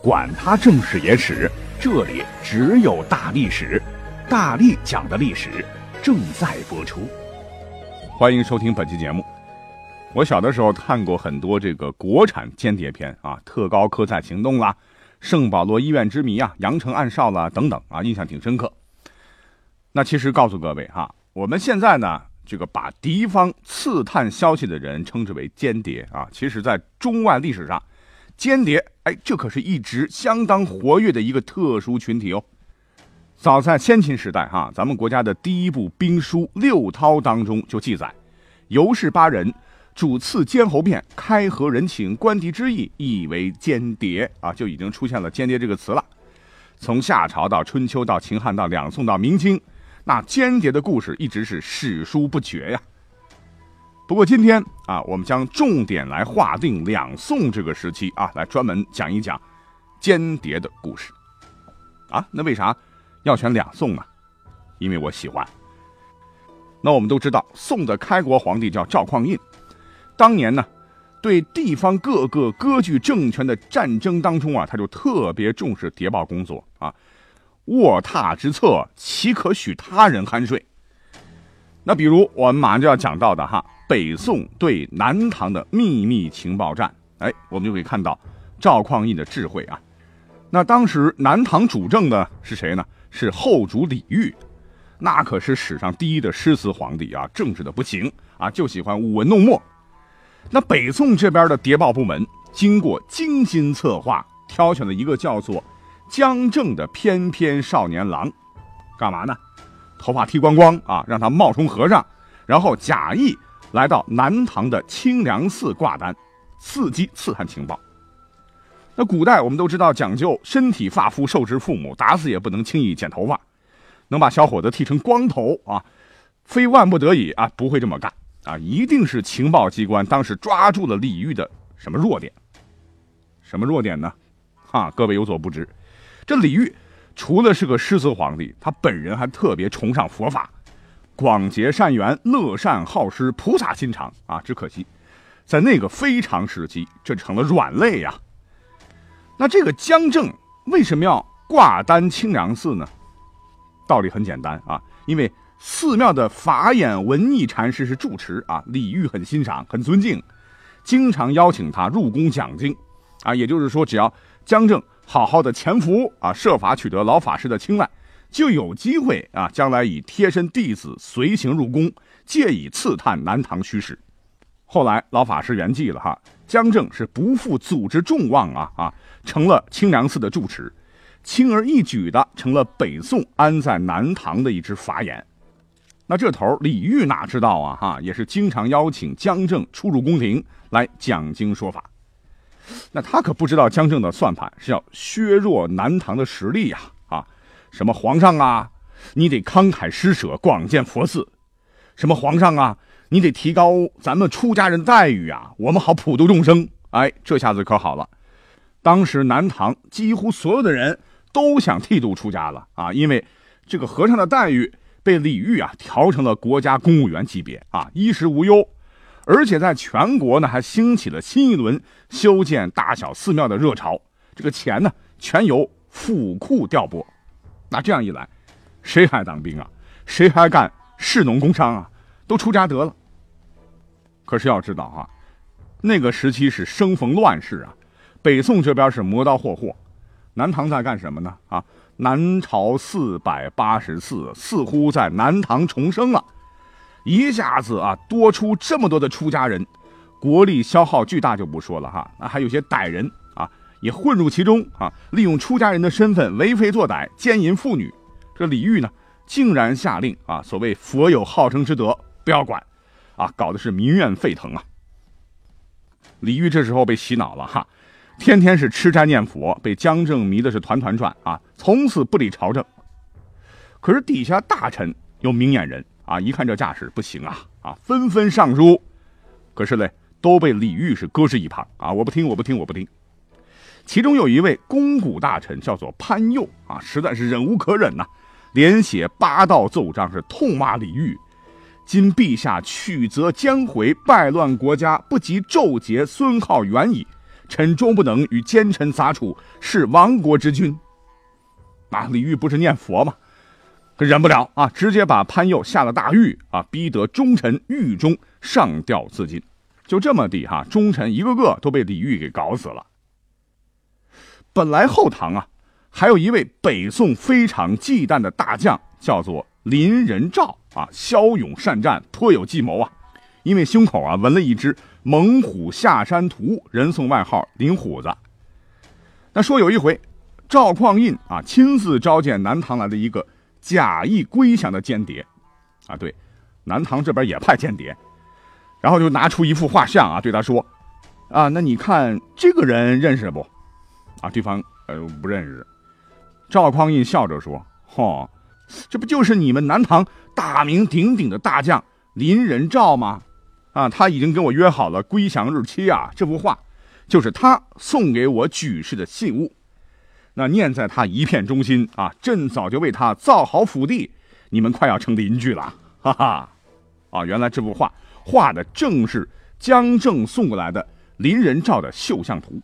管他正史野史。这里只有大历史，大力讲的历史正在播出。欢迎收听本期节目。我小的时候看过很多这个国产间谍片啊，《特高科在行动》啦，《圣保罗医院之谜》啊，《羊城暗哨》啦等等啊，印象挺深刻。那其实告诉各位哈，我们现在呢，这个把敌方刺探消息的人称之为间谍啊，其实在中外历史上。间谍，哎，这可是一直相当活跃的一个特殊群体哦。早在先秦时代，哈，咱们国家的第一部兵书《六韬》当中就记载，尤氏八人主次监侯变，开合人情，观敌之意，意为间谍啊，就已经出现了间谍这个词了。从夏朝到春秋到秦汉到两宋到明清，那间谍的故事一直是史书不绝呀。不过今天啊，我们将重点来划定两宋这个时期啊，来专门讲一讲间谍的故事啊。那为啥要选两宋呢？因为我喜欢。那我们都知道，宋的开国皇帝叫赵匡胤，当年呢，对地方各个割据政权的战争当中啊，他就特别重视谍报工作啊。卧榻之侧，岂可许他人酣睡？那比如我们马上就要讲到的哈。北宋对南唐的秘密情报战，哎，我们就可以看到赵匡胤的智慧啊。那当时南唐主政的是谁呢？是后主李煜，那可是史上第一的诗词皇帝啊，政治的不行啊，就喜欢舞文弄墨。那北宋这边的谍报部门经过精心策划，挑选了一个叫做江正的翩翩少年郎，干嘛呢？头发剃光光啊，让他冒充和尚，然后假意。来到南唐的清凉寺挂单，伺机刺探情报。那古代我们都知道讲究身体发肤受之父母，打死也不能轻易剪头发。能把小伙子剃成光头啊，非万不得已啊，不会这么干啊，一定是情报机关当时抓住了李煜的什么弱点？什么弱点呢？哈，各位有所不知，这李煜除了是个诗词皇帝，他本人还特别崇尚佛法。广结善缘，乐善好施，菩萨心肠啊！只可惜，在那个非常时期，这成了软肋呀。那这个姜正为什么要挂单清凉寺呢？道理很简单啊，因为寺庙的法眼文艺禅师是住持啊，李煜很欣赏，很尊敬，经常邀请他入宫讲经啊。也就是说，只要姜正好好的潜伏啊，设法取得老法师的青睐。就有机会啊，将来以贴身弟子随行入宫，借以刺探南唐虚实。后来老法师圆寂了哈，江正是不负祖之众望啊啊，成了清凉寺的住持，轻而易举的成了北宋安在南唐的一只法眼。那这头李煜哪知道啊哈，也是经常邀请江正出入宫廷来讲经说法。那他可不知道江正的算盘是要削弱南唐的实力呀。什么皇上啊，你得慷慨施舍，广建佛寺；什么皇上啊，你得提高咱们出家人待遇啊，我们好普度众生。哎，这下子可好了，当时南唐几乎所有的人都想剃度出家了啊，因为这个和尚的待遇被李煜啊调成了国家公务员级别啊，衣食无忧，而且在全国呢还兴起了新一轮修建大小寺庙的热潮，这个钱呢全由府库调拨。那这样一来，谁还当兵啊？谁还干士农工商啊？都出家得了。可是要知道啊，那个时期是生逢乱世啊，北宋这边是磨刀霍霍，南唐在干什么呢？啊，南朝四百八十寺似乎在南唐重生了，一下子啊多出这么多的出家人，国力消耗巨大就不说了哈，那还有些歹人。也混入其中啊！利用出家人的身份为非作歹，奸淫妇女。这李煜呢，竟然下令啊，所谓“佛有好生之德，不要管”，啊，搞得是民怨沸腾啊！李煜这时候被洗脑了哈，天天是吃斋念佛，被江正迷的是团团转啊，从此不理朝政。可是底下大臣有明眼人啊，一看这架势不行啊啊，纷纷上书，可是嘞都被李煜是搁置一旁啊，我不听，我不听，我不听。其中有一位肱骨大臣叫做潘佑啊，实在是忍无可忍呐，连写八道奏章，是痛骂李煜。今陛下曲则将回，败乱国家，不及纣节孙浩远矣。臣终不能与奸臣杂处，是亡国之君。啊，李煜不是念佛吗？忍不了啊，直接把潘佑下了大狱啊，逼得忠臣狱中上吊自尽。就这么地哈，忠臣一个个都被李煜给搞死了。本来后唐啊，还有一位北宋非常忌惮的大将，叫做林仁兆啊，骁勇善战，颇有计谋啊。因为胸口啊纹了一只猛虎下山图，人送外号林虎子。那说有一回，赵匡胤啊亲自召见南唐来的一个假意归降的间谍，啊对，南唐这边也派间谍，然后就拿出一幅画像啊，对他说，啊那你看这个人认识不？啊，对方呃不认识。赵匡胤笑着说：“嚯，这不就是你们南唐大名鼎鼎的大将林仁兆吗？啊，他已经跟我约好了归降日期啊。这幅画就是他送给我举世的信物。那念在他一片忠心啊，朕早就为他造好府邸。你们快要成邻居了，哈哈。啊，原来这幅画画的正是江正送过来的林仁兆的绣像图。”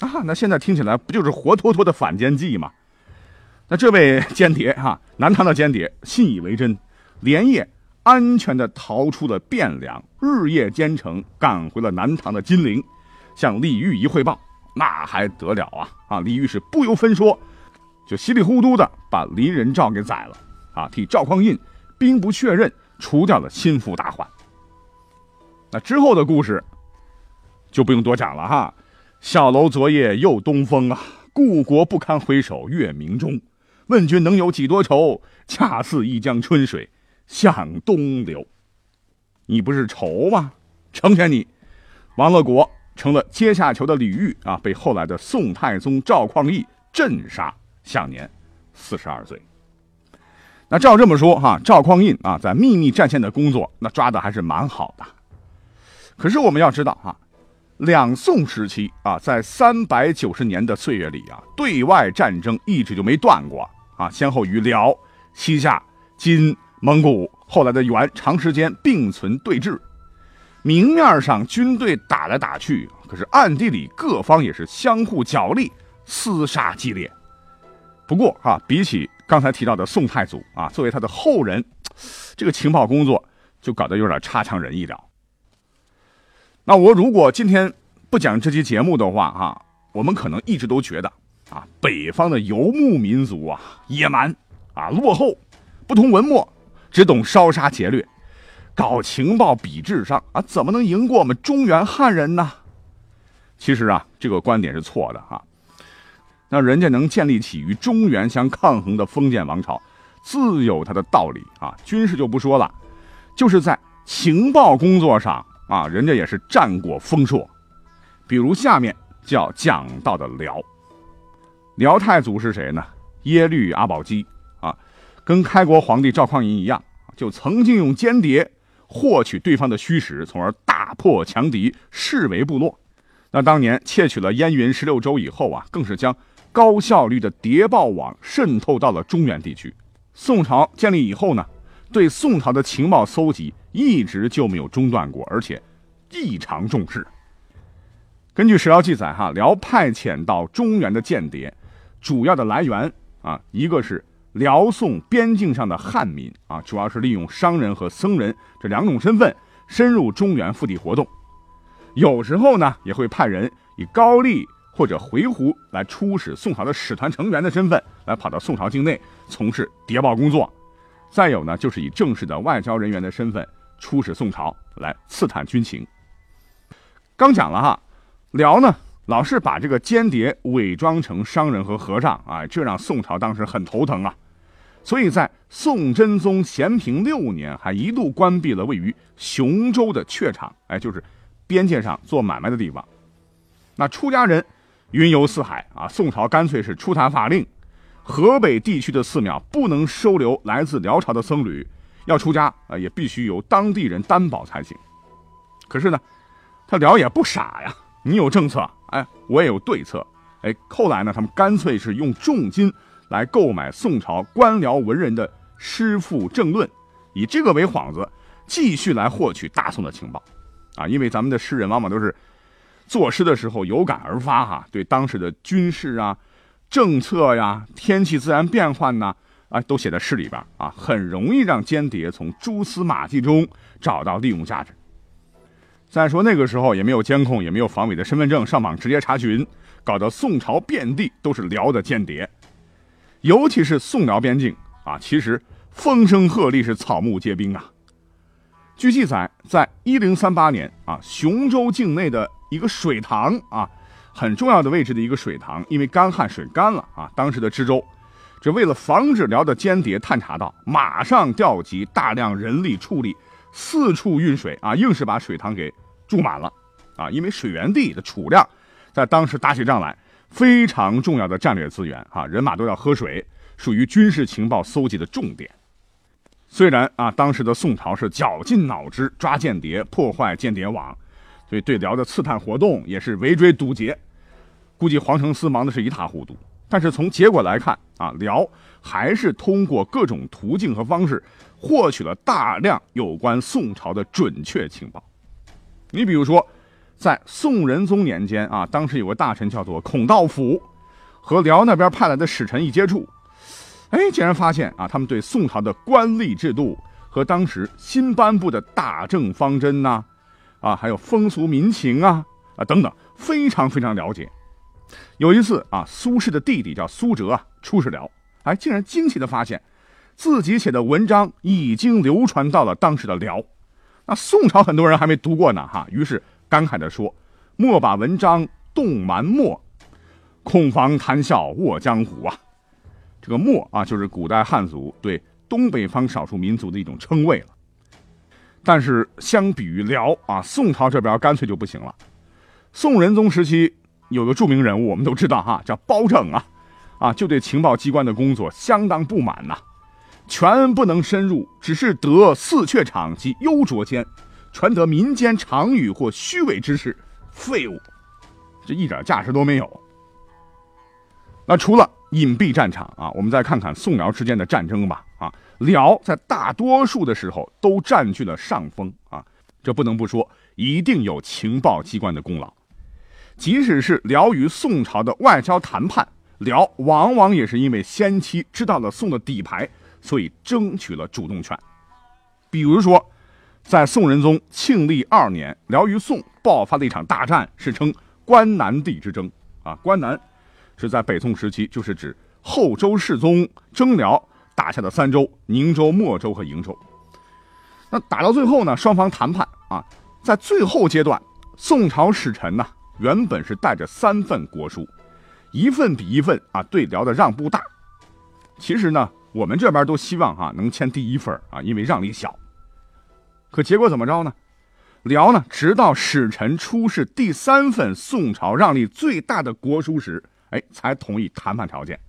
啊，那现在听起来不就是活脱脱的反间计吗？那这位间谍哈，南唐的间谍信以为真，连夜安全的逃出了汴梁，日夜兼程赶回了南唐的金陵，向李煜一汇报，那还得了啊！啊，李煜是不由分说，就稀里糊涂的把林仁兆给宰了，啊，替赵匡胤兵不血刃除掉了心腹大患。那之后的故事就不用多讲了哈。小楼昨夜又东风啊，故国不堪回首月明中。问君能有几多愁？恰似一江春水向东流。你不是愁吗？成全你，亡了国，成了阶下囚的李煜啊，被后来的宋太宗赵匡胤镇杀，享年四十二岁。那照这么说哈，赵匡胤啊，在秘密战线的工作，那抓的还是蛮好的。可是我们要知道哈。两宋时期啊，在三百九十年的岁月里啊，对外战争一直就没断过啊，先后与辽、西夏、金、蒙古，后来的元长时间并存对峙。明面上军队打来打去，可是暗地里各方也是相互角力、厮杀激烈。不过啊，比起刚才提到的宋太祖啊，作为他的后人，这个情报工作就搞得有点差强人意了。那我如果今天不讲这期节目的话，哈，我们可能一直都觉得啊，北方的游牧民族啊，野蛮啊，落后，不通文墨，只懂烧杀劫掠，搞情报比智商啊，怎么能赢过我们中原汉人呢？其实啊，这个观点是错的哈。那人家能建立起与中原相抗衡的封建王朝，自有它的道理啊。军事就不说了，就是在情报工作上。啊，人家也是战果丰硕，比如下面就要讲到的辽，辽太祖是谁呢？耶律阿保机啊，跟开国皇帝赵匡胤一样，就曾经用间谍获取对方的虚实，从而大破强敌，视为部落。那当年窃取了燕云十六州以后啊，更是将高效率的谍报网渗透到了中原地区。宋朝建立以后呢，对宋朝的情报搜集。一直就没有中断过，而且异常重视。根据史料记载，哈辽派遣到中原的间谍，主要的来源啊，一个是辽宋边境上的汉民啊，主要是利用商人和僧人这两种身份深入中原腹地活动。有时候呢，也会派人以高丽或者回鹘来出使宋朝的使团成员的身份，来跑到宋朝境内从事谍报工作。再有呢，就是以正式的外交人员的身份。出使宋朝来刺探军情。刚讲了哈，辽呢老是把这个间谍伪装成商人和和尚啊，这让宋朝当时很头疼啊。所以在宋真宗咸平六年，还一度关闭了位于雄州的榷场，哎，就是边界上做买卖的地方。那出家人云游四海啊，宋朝干脆是出台法令，河北地区的寺庙不能收留来自辽朝的僧侣，要出家啊，也必须由当地人担保才行。可是呢，他辽也不傻呀，你有政策，哎，我也有对策，哎，后来呢，他们干脆是用重金来购买宋朝官僚文人的诗赋政论，以这个为幌子，继续来获取大宋的情报，啊，因为咱们的诗人往往都是作诗的时候有感而发哈，对当时的军事啊。政策呀，天气自然变幻呐，啊都写在诗里边啊，很容易让间谍从蛛丝马迹中找到利用价值。再说那个时候也没有监控，也没有防伪的身份证，上网直接查询，搞得宋朝遍地都是辽的间谍，尤其是宋辽边境啊，其实风声鹤唳，是草木皆兵啊。据记载，在一零三八年啊，雄州境内的一个水塘啊。很重要的位置的一个水塘，因为干旱水干了啊。当时的知州，这为了防止辽的间谍探查到，马上调集大量人力畜力，四处运水啊，硬是把水塘给注满了啊。因为水源地的储量，在当时打起仗来非常重要的战略资源啊，人马都要喝水，属于军事情报搜集的重点。虽然啊，当时的宋朝是绞尽脑汁抓间谍，破坏间谍网，所以对辽的刺探活动也是围追堵截。估计黄承思忙的是一塌糊涂，但是从结果来看啊，辽还是通过各种途径和方式获取了大量有关宋朝的准确情报。你比如说，在宋仁宗年间啊，当时有个大臣叫做孔道辅，和辽那边派来的使臣一接触，哎，竟然发现啊，他们对宋朝的官吏制度和当时新颁布的大政方针呐，啊，还有风俗民情啊啊等等，非常非常了解。有一次啊，苏轼的弟弟叫苏辙啊，出使辽，哎，竟然惊奇的发现，自己写的文章已经流传到了当时的辽。那宋朝很多人还没读过呢，哈，于是感慨的说：“莫把文章动蛮墨，恐防谈笑卧江湖啊。”这个墨啊，就是古代汉族对东北方少数民族的一种称谓了。但是相比于辽啊，宋朝这边干脆就不行了。宋仁宗时期。有个著名人物，我们都知道哈，叫包拯啊，啊，就对情报机关的工作相当不满呐，全不能深入，只是得四榷场及幽拙间，传得民间常语或虚伪之事，废物，这一点价值都没有。那除了隐蔽战场啊，我们再看看宋辽之间的战争吧啊，辽在大多数的时候都占据了上风啊，这不能不说，一定有情报机关的功劳。即使是辽与宋朝的外交谈判，辽往往也是因为先期知道了宋的底牌，所以争取了主动权。比如说，在宋仁宗庆历二年，辽与宋爆发了一场大战，是称关南地之争。啊，关南是在北宋时期，就是指后周世宗征辽打下的三州：宁州、莫州和瀛州。那打到最后呢，双方谈判啊，在最后阶段，宋朝使臣呢。原本是带着三份国书，一份比一份啊对辽的让步大。其实呢，我们这边都希望哈能签第一份啊，因为让利小。可结果怎么着呢？辽呢，直到使臣出示第三份宋朝让利最大的国书时，哎，才同意谈判条件。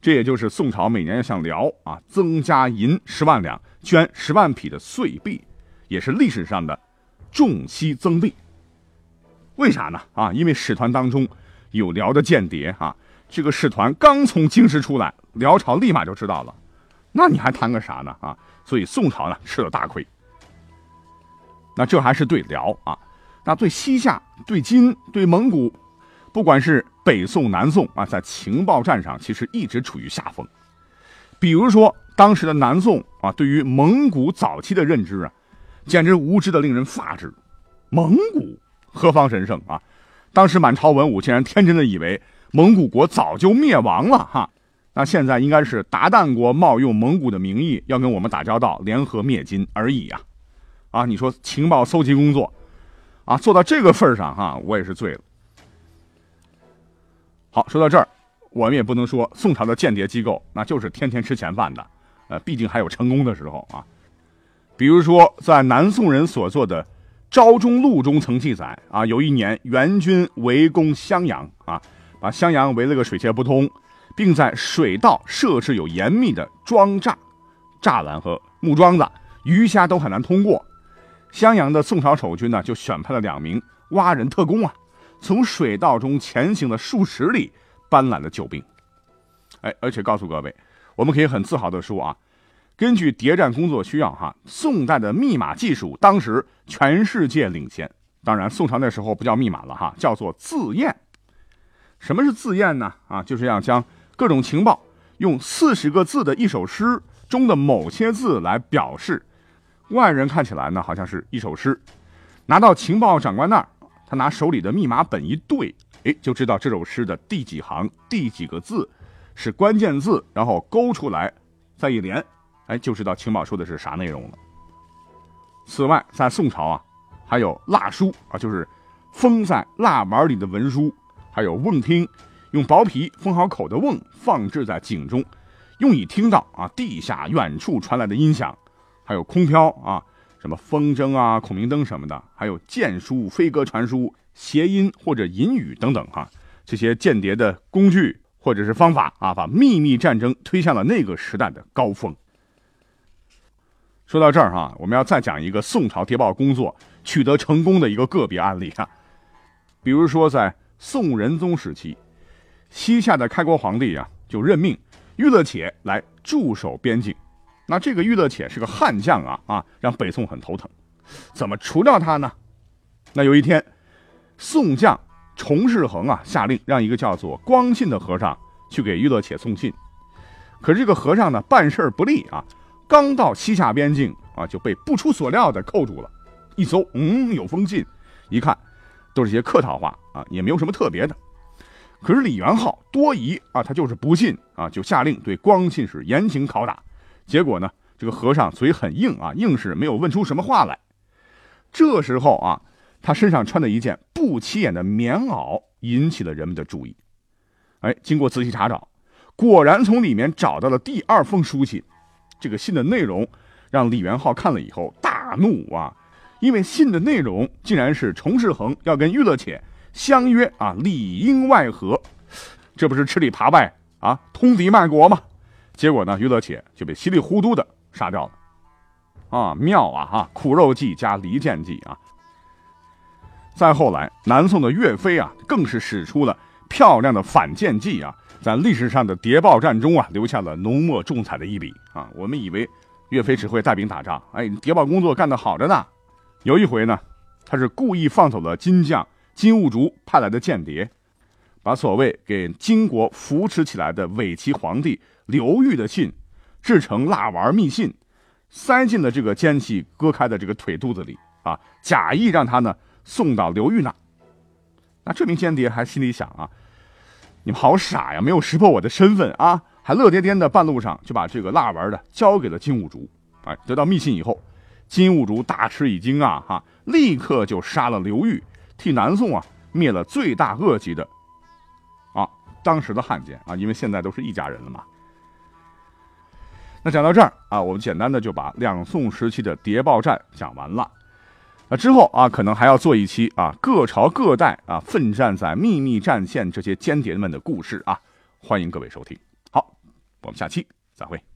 这也就是宋朝每年要向辽啊增加银十万两、捐十万匹的岁币，也是历史上的重息增币。为啥呢？啊，因为使团当中有辽的间谍啊，这个使团刚从京师出来，辽朝立马就知道了，那你还谈个啥呢？啊，所以宋朝呢吃了大亏。那这还是对辽啊，那对西夏、对金、对蒙古，不管是北宋、南宋啊，在情报战上其实一直处于下风。比如说当时的南宋啊，对于蒙古早期的认知啊，简直无知的令人发指，蒙古。何方神圣啊！当时满朝文武竟然天真的以为蒙古国早就灭亡了哈。那现在应该是鞑靼国冒用蒙古的名义要跟我们打交道，联合灭金而已呀！啊，你说情报搜集工作啊，做到这个份上哈，我也是醉了。好，说到这儿，我们也不能说宋朝的间谍机构那就是天天吃闲饭的，呃，毕竟还有成功的时候啊。比如说在南宋人所做的。《昭中录》中曾记载啊，有一年元军围攻襄阳啊，把襄阳围了个水泄不通，并在水道设置有严密的桩栅、栅栏和木桩子，鱼虾都很难通过。襄阳的宋朝守军呢，就选派了两名蛙人特工啊，从水道中前行了数十里，搬来了救兵。哎，而且告诉各位，我们可以很自豪地说啊，根据谍战工作需要，哈，宋代的密码技术当时全世界领先。当然，宋朝那时候不叫密码了哈，叫做字验。什么是字验呢？啊，就是要将各种情报用四十个字的一首诗中的某些字来表示。外人看起来呢，好像是一首诗。拿到情报长官那儿，他拿手里的密码本一对，哎，就知道这首诗的第几行、第几个字是关键字，然后勾出来，再一连，哎，就知道情报说的是啥内容了。此外，在宋朝啊。还有蜡书啊，就是封在蜡碗里的文书；还有瓮听，用薄皮封好口的瓮，放置在井中，用以听到啊地下远处传来的音响；还有空飘啊，什么风筝啊、孔明灯什么的；还有箭书、飞鸽传书、谐音或者隐语等等哈，这些间谍的工具或者是方法啊，把秘密战争推向了那个时代的高峰。说到这儿哈，我们要再讲一个宋朝谍报工作取得成功的一个个别案例啊。比如说，在宋仁宗时期，西夏的开国皇帝啊，就任命玉勒且来驻守边境。那这个玉勒且是个悍将啊啊，让北宋很头疼。怎么除掉他呢？那有一天，宋将崇世恒啊，下令让一个叫做光信的和尚去给玉勒且送信。可是这个和尚呢，办事不利啊。刚到西夏边境啊，就被不出所料的扣住了。一搜，嗯，有封信，一看都是些客套话啊，也没有什么特别的。可是李元昊多疑啊，他就是不信啊，就下令对光信使严刑拷打。结果呢，这个和尚嘴很硬啊，硬是没有问出什么话来。这时候啊，他身上穿的一件不起眼的棉袄引起了人们的注意。哎，经过仔细查找，果然从里面找到了第二封书信。这个信的内容让李元昊看了以后大怒啊，因为信的内容竟然是崇世恒要跟玉乐且相约啊里应外合，这不是吃里扒外啊通敌卖国吗？结果呢，玉乐且就被稀里糊涂的杀掉了。啊，妙啊哈，苦肉计加离间计啊！再后来，南宋的岳飞啊，更是使出了漂亮的反间计啊。在历史上的谍报战中啊，留下了浓墨重彩的一笔啊！我们以为岳飞只会带兵打仗，哎，谍报工作干得好着呢。有一回呢，他是故意放走了金将金兀术派来的间谍，把所谓给金国扶持起来的伪齐皇帝刘裕的信制成蜡丸密信，塞进了这个奸细割开的这个腿肚子里啊，假意让他呢送到刘裕那。那这名间谍还心里想啊。你们好傻呀！没有识破我的身份啊，还乐颠颠的半路上就把这个蜡丸的交给了金兀术。哎，得到密信以后，金兀术大吃一惊啊，哈，立刻就杀了刘裕，替南宋啊灭了罪大恶极的啊当时的汉奸啊，因为现在都是一家人了嘛。那讲到这儿啊，我们简单的就把两宋时期的谍报战讲完了。那之后啊，可能还要做一期啊，各朝各代啊，奋战在秘密战线这些间谍们的故事啊，欢迎各位收听。好，我们下期再会。